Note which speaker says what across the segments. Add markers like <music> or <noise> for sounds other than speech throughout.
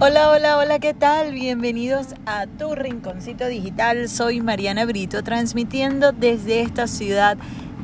Speaker 1: Hola, hola, hola, ¿qué tal? Bienvenidos a tu rinconcito digital. Soy Mariana Brito, transmitiendo desde esta ciudad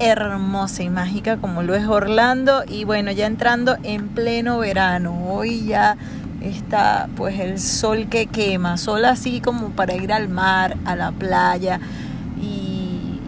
Speaker 1: hermosa y mágica como lo es Orlando. Y bueno, ya entrando en pleno verano. Hoy ya está pues el sol que quema, sol así como para ir al mar, a la playa.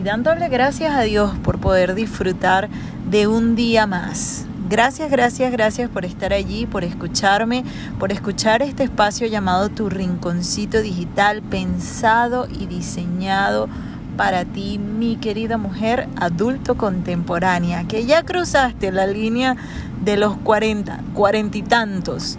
Speaker 1: Y, dándole gracias a Dios por poder disfrutar de un día más Gracias, gracias, gracias por estar allí, por escucharme, por escuchar este espacio llamado Tu Rinconcito Digital, pensado y diseñado para ti, mi querida mujer adulto contemporánea, que ya cruzaste la línea de los 40, cuarenta y tantos,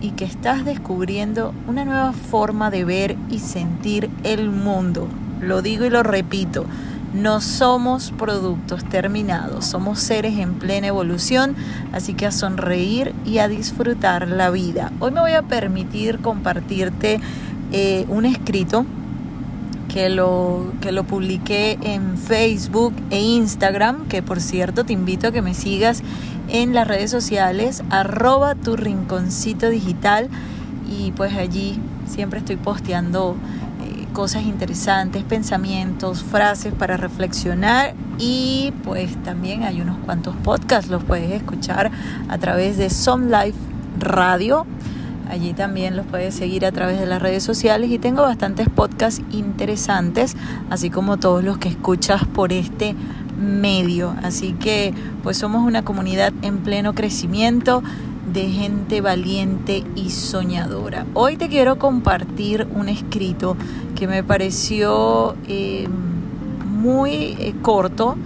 Speaker 1: y que estás descubriendo una nueva forma de ver y sentir el mundo. Lo digo y lo repito no somos productos terminados, somos seres en plena evolución, así que a sonreír y a disfrutar la vida. Hoy me voy a permitir compartirte eh, un escrito que lo, que lo publiqué en Facebook e Instagram, que por cierto te invito a que me sigas en las redes sociales, arroba tu rinconcito digital y pues allí siempre estoy posteando cosas interesantes, pensamientos, frases para reflexionar y pues también hay unos cuantos podcasts, los puedes escuchar a través de Some Life Radio. Allí también los puedes seguir a través de las redes sociales y tengo bastantes podcasts interesantes, así como todos los que escuchas por este medio. Así que pues somos una comunidad en pleno crecimiento de gente valiente y soñadora. Hoy te quiero compartir un escrito que me pareció eh, muy eh, corto,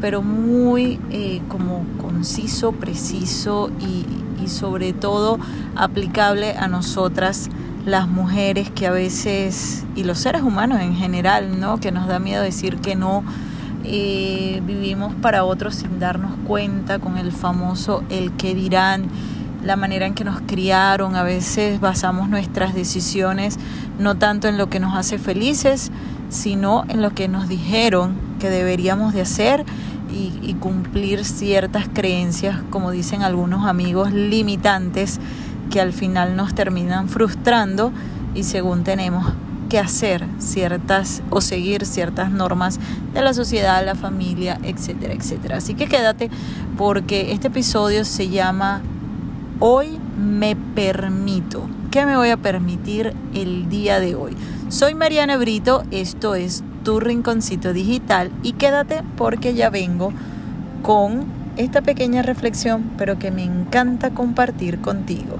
Speaker 1: pero muy eh, como conciso, preciso y, y sobre todo aplicable a nosotras las mujeres que a veces, y los seres humanos en general, ¿no? Que nos da miedo decir que no, vivimos para otros sin darnos cuenta con el famoso el que dirán la manera en que nos criaron, a veces basamos nuestras decisiones no tanto en lo que nos hace felices, sino en lo que nos dijeron que deberíamos de hacer y, cumplir ciertas creencias, como dicen algunos amigos, limitantes que al final nos terminan frustrando y según tenemos que hacer ciertas o seguir ciertas normas de la sociedad, la familia, etcétera, etcétera. Así que quédate porque este episodio se llama Hoy me permito. ¿Qué me voy a permitir el día de hoy? Soy Mariana Brito, esto es Tu Rinconcito Digital y quédate porque ya vengo con esta pequeña reflexión, pero que me encanta compartir contigo.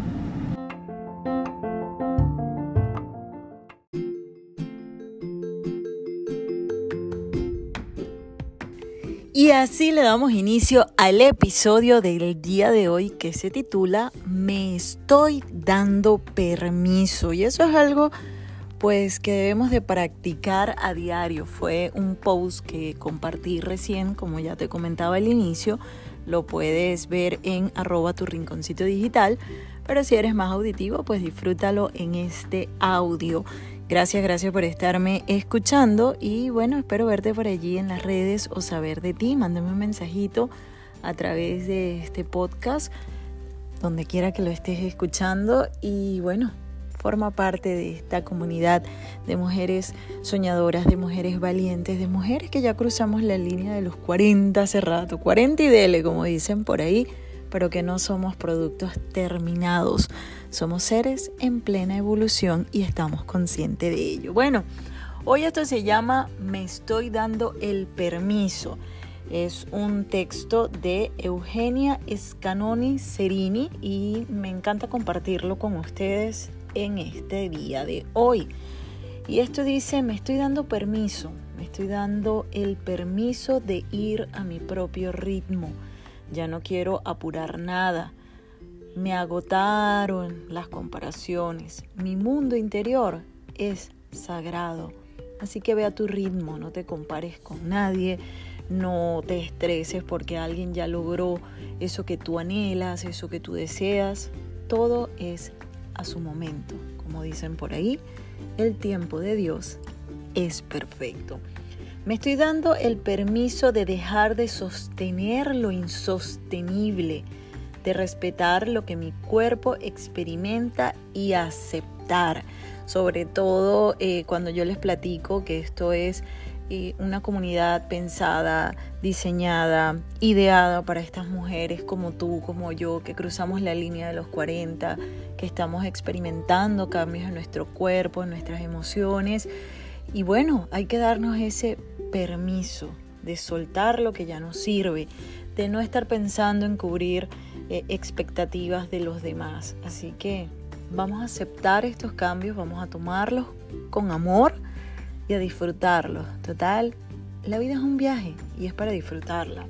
Speaker 1: Y así le damos inicio al episodio del día de hoy que se titula Me estoy dando permiso. Y eso es algo pues que debemos de practicar a diario. Fue un post que compartí recién, como ya te comentaba al inicio. Lo puedes ver en arroba tu rinconcito digital. Pero si eres más auditivo, pues disfrútalo en este audio. Gracias, gracias por estarme escuchando y bueno, espero verte por allí en las redes o saber de ti. Mándame un mensajito a través de este podcast, donde quiera que lo estés escuchando y bueno, forma parte de esta comunidad de mujeres soñadoras, de mujeres valientes, de mujeres que ya cruzamos la línea de los 40 hace rato, 40 y dele, como dicen por ahí pero que no somos productos terminados. Somos seres en plena evolución y estamos conscientes de ello. Bueno, hoy esto se llama Me estoy dando el permiso. Es un texto de Eugenia Scanoni Cerini y me encanta compartirlo con ustedes en este día de hoy. Y esto dice, me estoy dando permiso, me estoy dando el permiso de ir a mi propio ritmo ya no quiero apurar nada. Me agotaron las comparaciones. Mi mundo interior es sagrado. Así que ve a tu ritmo, no te compares con nadie, no te estreses porque alguien ya logró eso que tú anhelas, eso que tú deseas. Todo es a su momento. Como dicen por ahí, el tiempo de Dios es perfecto. Me estoy dando el permiso de dejar de sostener lo insostenible, de respetar lo que mi cuerpo experimenta y aceptar. Sobre todo eh, cuando yo les platico que esto es una comunidad pensada, diseñada, ideada para estas mujeres como tú, como yo, que cruzamos la línea de los 40, que estamos experimentando cambios en nuestro cuerpo, en nuestras emociones. Y bueno, hay que darnos ese permiso de soltar lo que ya no sirve, de no estar pensando en cubrir eh, expectativas de los demás. Así que vamos a aceptar estos cambios, vamos a tomarlos con amor y a disfrutarlo. Total, la vida es un viaje y es para disfrutarla.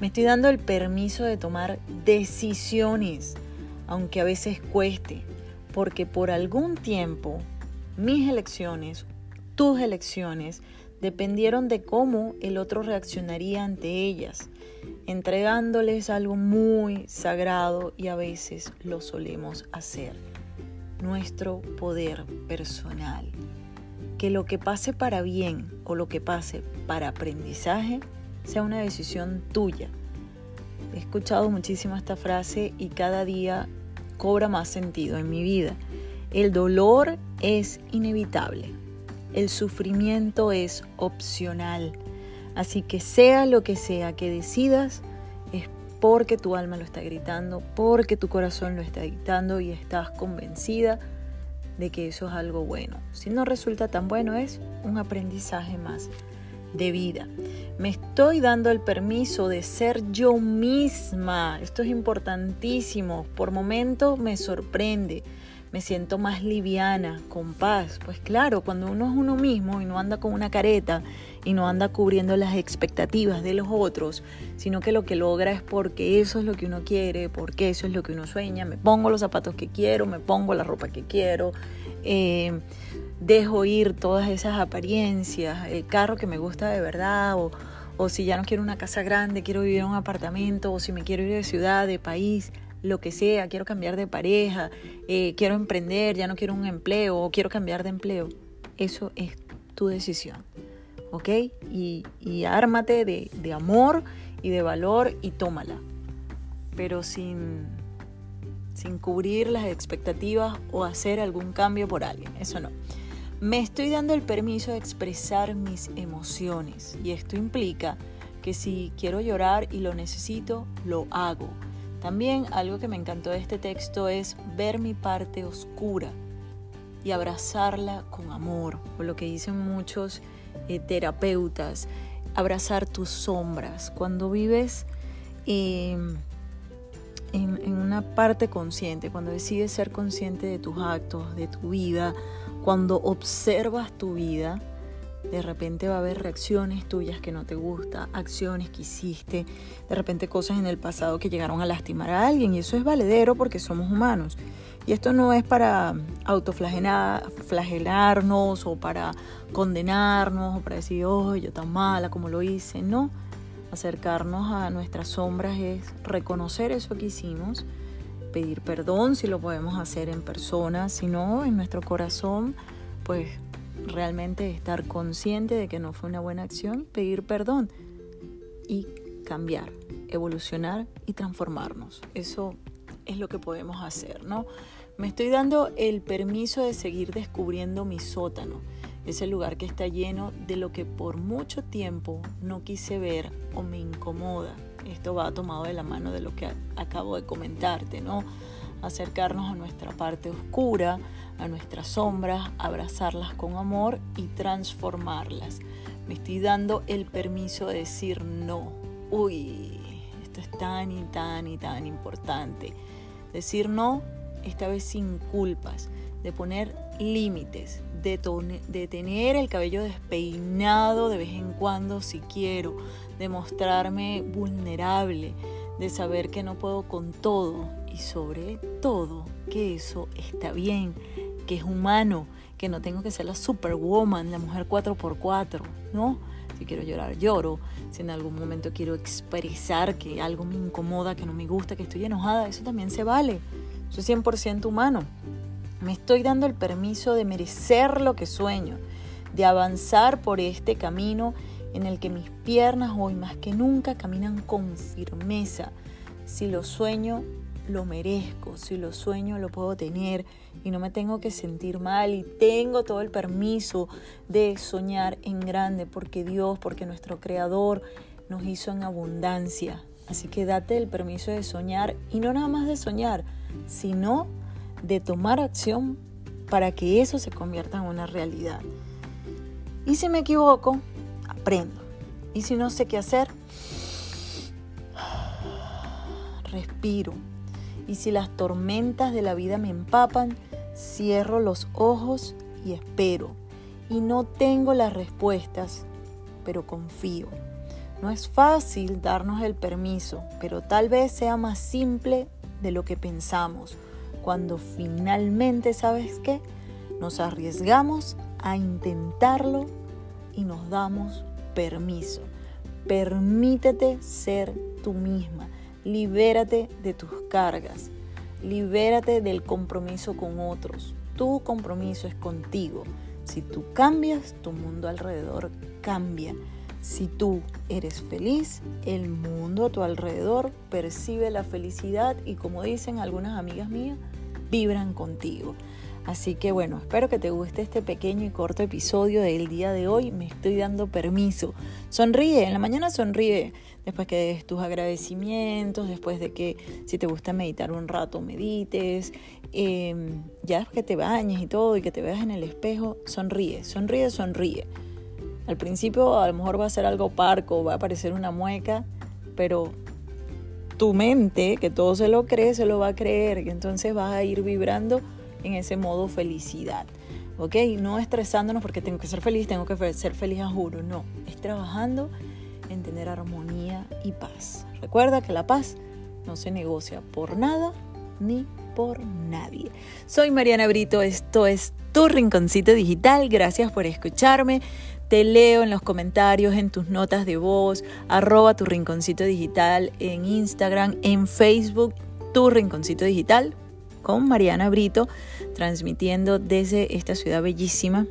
Speaker 1: Me estoy dando el permiso de tomar decisiones, aunque a veces cueste, porque por algún tiempo mis elecciones, tus elecciones, dependieron de cómo el otro reaccionaría ante ellas, entregándoles algo muy sagrado y a veces lo solemos hacer, nuestro poder personal que lo que pase para bien o lo que pase para aprendizaje sea una decisión tuya. He escuchado muchísimo esta frase y cada día cobra más sentido en mi vida. El dolor es inevitable. El sufrimiento es opcional. Así que sea lo que sea que decidas, es porque tu alma lo está gritando, porque tu corazón lo está dictando y estás convencida de que eso es algo bueno. Si no resulta tan bueno es un aprendizaje más de vida. Me estoy dando el permiso de ser yo misma. Esto es importantísimo. Por momentos me sorprende. Me siento más liviana, con paz. Pues claro, cuando uno es uno mismo y no anda con una careta y no anda cubriendo las expectativas de los otros, sino que lo que logra es porque eso es lo que uno quiere, porque eso es lo que uno sueña, me pongo los zapatos que quiero, me pongo la ropa que quiero, eh, dejo ir todas esas apariencias, el carro que me gusta de verdad, o, o si ya no quiero una casa grande, quiero vivir en un apartamento, o si me quiero ir de ciudad, de país, lo que sea, quiero cambiar de pareja, eh, quiero emprender, ya no quiero un empleo, o quiero cambiar de empleo. Eso es tu decisión. ¿ok? Y, ármate de, de amor y de valor y tómala, pero sin, sin cubrir las expectativas o hacer algún cambio por alguien, eso no. Me estoy dando el permiso de expresar mis emociones y esto implica que si quiero llorar y lo necesito, lo hago. También algo que me encantó de este texto es ver mi parte oscura y abrazarla con amor, o lo que dicen muchos eh, terapeutas, abrazar tus sombras. Cuando vives em, en, en una parte consciente, cuando decides ser consciente de tus actos, de tu vida, cuando observas tu vida, de repente va a haber reacciones tuyas que no te gustan, acciones que hiciste, de repente cosas en el pasado que llegaron a lastimar a alguien y eso es valedero porque somos humanos. Y esto no es para autoflagelarnos o para condenarnos o para decir, oh, yo tan mala como lo hice. No, acercarnos a nuestras sombras es reconocer eso que hicimos, pedir perdón si lo podemos hacer en persona, si no, en nuestro corazón, pues realmente estar consciente de que no fue una buena acción, pedir perdón y cambiar, evolucionar y transformarnos. Eso es lo que podemos hacer, ¿no? Me estoy dando el permiso de seguir descubriendo mi sótano, ese lugar que está lleno de lo que por mucho tiempo no quise ver o me incomoda. Esto va tomado de la mano de lo que acabo de comentarte, ¿no? Acercarnos a nuestra parte oscura, a nuestras sombras, abrazarlas con amor y transformarlas. Me estoy dando el permiso de decir no. Uy, esto es tan y tan y tan importante. Decir no esta vez sin culpas, de poner límites, de, tener el cabello despeinado de vez en cuando si quiero, de mostrarme vulnerable, de saber que no puedo con todo y sobre todo que eso está bien, que es humano, que no tengo que ser la superwoman, la mujer 4x4, ¿no? Si quiero llorar, lloro. Si en algún momento quiero expresar que algo me incomoda, que no me gusta, que estoy enojada, eso también se vale. Soy 100% humano. Me estoy dando el permiso de merecer lo que sueño, de avanzar por este camino en el que mis piernas hoy más que nunca caminan con firmeza. Si lo sueño, lo merezco, si lo sueño, lo puedo tener y no me tengo que sentir mal y tengo todo el permiso de soñar en grande porque Dios, porque nuestro Creador nos hizo en abundancia. Así que date el permiso de soñar y no nada más de soñar, sino de tomar acción para que eso se convierta en una realidad. Y si me equivoco, aprendo. Y si no sé qué hacer, <sighs> respiro. Y si las tormentas de la vida me empapan, cierro los ojos y espero. Y no tengo las respuestas, pero confío. No es fácil darnos el permiso, pero tal vez sea más simple de lo que pensamos. Cuando finalmente, ¿sabes qué? Nos arriesgamos a intentarlo y nos damos permiso. Permítete ser tú misma. Libérate de tus cargas. Libérate del compromiso con otros. Tu compromiso es contigo. Si tú cambias, tu mundo alrededor cambia. Si tú eres feliz, el mundo a tu alrededor percibe la felicidad y como dicen algunas amigas mías, vibran contigo. Así que bueno, espero que te guste este pequeño y corto episodio del día de hoy. Me estoy dando permiso. Sonríe, en la mañana sonríe. Después que des tus agradecimientos, después de que si te gusta meditar un rato, medites. Em, ya que te bañes y todo y que te veas en el espejo, sonríe, sonríe, sonríe. Al principio a lo mejor va a ser algo parco, va a parecer una mueca, pero tu mente, que todo se lo cree, se lo va a creer. Entonces vas a ir vibrando en ese modo felicidad. ¿Ok? No estresándonos porque tengo que ser feliz, tengo que ser feliz a juro. No, es trabajando en tener armonía y paz. Recuerda que la paz no se negocia por nada ni por nadie. Soy Mariana Brito, esto es tu rinconcito digital. Gracias por escucharme. Te leo en los comentarios, en tus notas de voz, arroba tu rinconcito digital en Instagram, en Facebook, tu rinconcito digital con Mariana Brito, transmitiendo desde esta ciudad bellísima,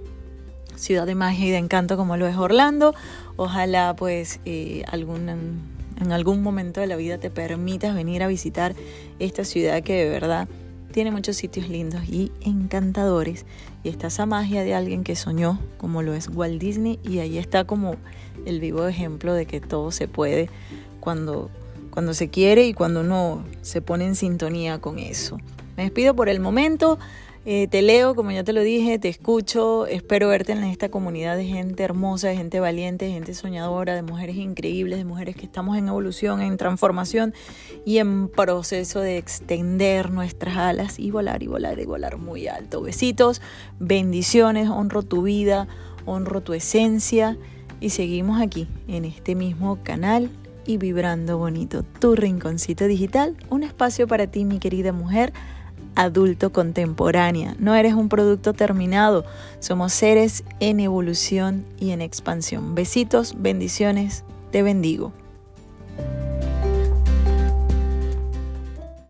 Speaker 1: ciudad de magia y de encanto como lo es Orlando. Ojalá pues eh, algún, en algún momento de la vida te permitas venir a visitar esta ciudad que de verdad tiene muchos sitios lindos y encantadores. Y está esa magia de alguien que soñó, como lo es Walt Disney, y ahí está como el vivo ejemplo de que todo se puede cuando, cuando se quiere y cuando uno se pone en sintonía con eso. Me despido por el momento. Eh, te leo, como ya te lo dije, te escucho, espero verte en esta comunidad de gente hermosa, de gente valiente, de gente soñadora, de mujeres increíbles, de mujeres que estamos en evolución, en transformación y en proceso de extender nuestras alas y volar y volar y volar muy alto. Besitos, bendiciones, honro tu vida, honro tu esencia y seguimos aquí en este mismo canal y vibrando bonito. Tu rinconcito digital, un espacio para ti, mi querida mujer adulto contemporánea. No eres un producto terminado, somos seres en evolución y en expansión. Besitos, bendiciones, te bendigo.